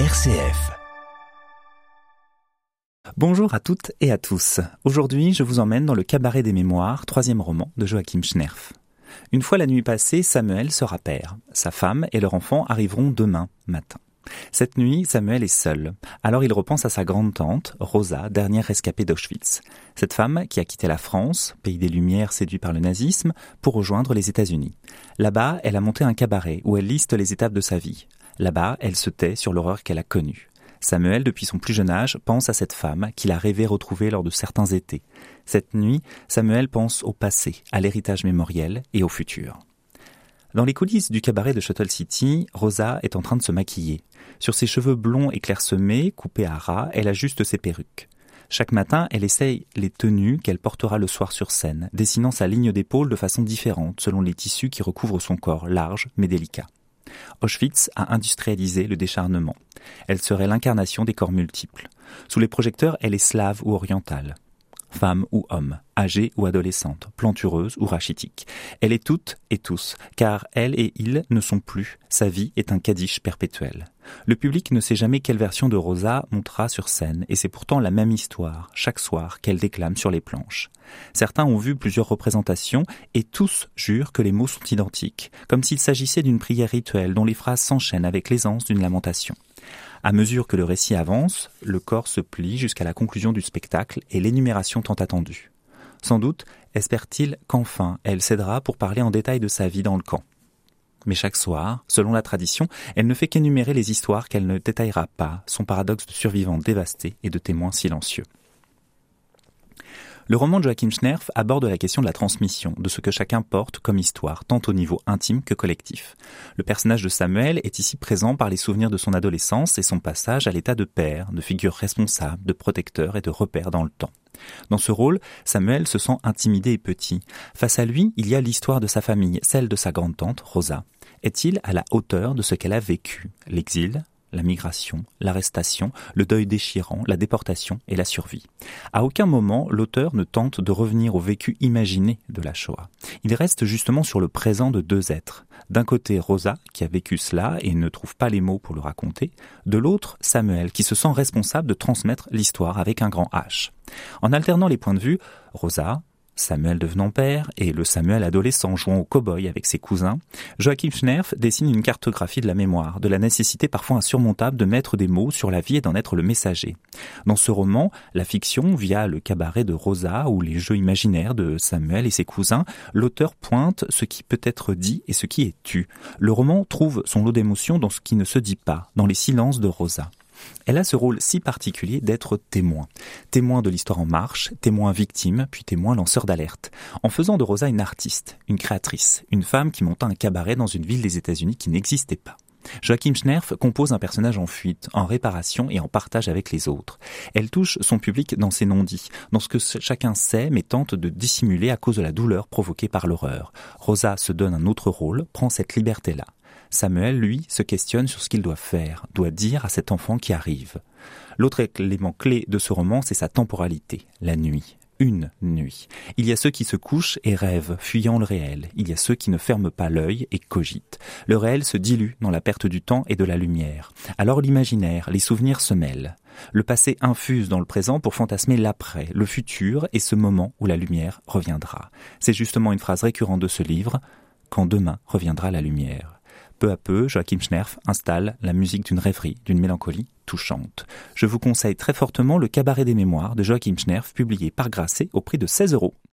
RCF. Bonjour à toutes et à tous. Aujourd'hui, je vous emmène dans le Cabaret des Mémoires, troisième roman de Joachim Schnerf. Une fois la nuit passée, Samuel sera père. Sa femme et leur enfant arriveront demain matin. Cette nuit, Samuel est seul. Alors il repense à sa grande tante, Rosa, dernière rescapée d'Auschwitz. Cette femme qui a quitté la France, pays des Lumières séduit par le nazisme, pour rejoindre les États-Unis. Là-bas, elle a monté un cabaret où elle liste les étapes de sa vie. Là-bas, elle se tait sur l'horreur qu'elle a connue. Samuel, depuis son plus jeune âge, pense à cette femme qu'il a rêvé retrouver lors de certains étés. Cette nuit, Samuel pense au passé, à l'héritage mémoriel et au futur. Dans les coulisses du cabaret de Shuttle City, Rosa est en train de se maquiller. Sur ses cheveux blonds et clairsemés, coupés à ras, elle ajuste ses perruques. Chaque matin, elle essaye les tenues qu'elle portera le soir sur scène, dessinant sa ligne d'épaule de façon différente selon les tissus qui recouvrent son corps large mais délicat. Auschwitz a industrialisé le décharnement. Elle serait l'incarnation des corps multiples. Sous les projecteurs, elle est slave ou orientale femme ou homme, âgée ou adolescente, plantureuse ou rachitique. Elle est toute et tous, car elle et il ne sont plus. Sa vie est un kadish perpétuel. Le public ne sait jamais quelle version de Rosa montera sur scène, et c'est pourtant la même histoire, chaque soir, qu'elle déclame sur les planches. Certains ont vu plusieurs représentations, et tous jurent que les mots sont identiques, comme s'il s'agissait d'une prière rituelle dont les phrases s'enchaînent avec l'aisance d'une lamentation. À mesure que le récit avance, le corps se plie jusqu'à la conclusion du spectacle et l'énumération tant attendue. Sans doute espère-t-il qu'enfin elle cédera pour parler en détail de sa vie dans le camp. Mais chaque soir, selon la tradition, elle ne fait qu'énumérer les histoires qu'elle ne détaillera pas, son paradoxe de survivants dévastés et de témoins silencieux. Le roman de Joachim Schnerf aborde la question de la transmission, de ce que chacun porte comme histoire, tant au niveau intime que collectif. Le personnage de Samuel est ici présent par les souvenirs de son adolescence et son passage à l'état de père, de figure responsable, de protecteur et de repère dans le temps. Dans ce rôle, Samuel se sent intimidé et petit. Face à lui, il y a l'histoire de sa famille, celle de sa grande-tante, Rosa. Est-il à la hauteur de ce qu'elle a vécu? L'exil, la migration, l'arrestation, le deuil déchirant, la déportation et la survie. À aucun moment, l'auteur ne tente de revenir au vécu imaginé de la Shoah. Il reste justement sur le présent de deux êtres. D'un côté, Rosa, qui a vécu cela et ne trouve pas les mots pour le raconter. De l'autre, Samuel, qui se sent responsable de transmettre l'histoire avec un grand H. En alternant les points de vue, Rosa, Samuel devenant père et le Samuel adolescent jouant au cow-boy avec ses cousins, Joachim Schnerf dessine une cartographie de la mémoire, de la nécessité parfois insurmontable de mettre des mots sur la vie et d'en être le messager. Dans ce roman, la fiction, via le cabaret de Rosa ou les jeux imaginaires de Samuel et ses cousins, l'auteur pointe ce qui peut être dit et ce qui est tu. Le roman trouve son lot d'émotions dans ce qui ne se dit pas, dans les silences de Rosa. Elle a ce rôle si particulier d'être témoin. Témoin de l'histoire en marche, témoin victime, puis témoin lanceur d'alerte. En faisant de Rosa une artiste, une créatrice, une femme qui monta un cabaret dans une ville des États-Unis qui n'existait pas. Joachim Schnerf compose un personnage en fuite, en réparation et en partage avec les autres. Elle touche son public dans ses non-dits, dans ce que chacun sait mais tente de dissimuler à cause de la douleur provoquée par l'horreur. Rosa se donne un autre rôle, prend cette liberté-là. Samuel, lui, se questionne sur ce qu'il doit faire, doit dire à cet enfant qui arrive. L'autre élément clé de ce roman, c'est sa temporalité, la nuit. Une nuit. Il y a ceux qui se couchent et rêvent, fuyant le réel. Il y a ceux qui ne ferment pas l'œil et cogitent. Le réel se dilue dans la perte du temps et de la lumière. Alors l'imaginaire, les souvenirs se mêlent. Le passé infuse dans le présent pour fantasmer l'après, le futur et ce moment où la lumière reviendra. C'est justement une phrase récurrente de ce livre, quand demain reviendra la lumière. Peu à peu, Joachim Schnerf installe la musique d'une rêverie, d'une mélancolie touchante. Je vous conseille très fortement le Cabaret des mémoires de Joachim Schnerf, publié par Grasset au prix de 16 euros.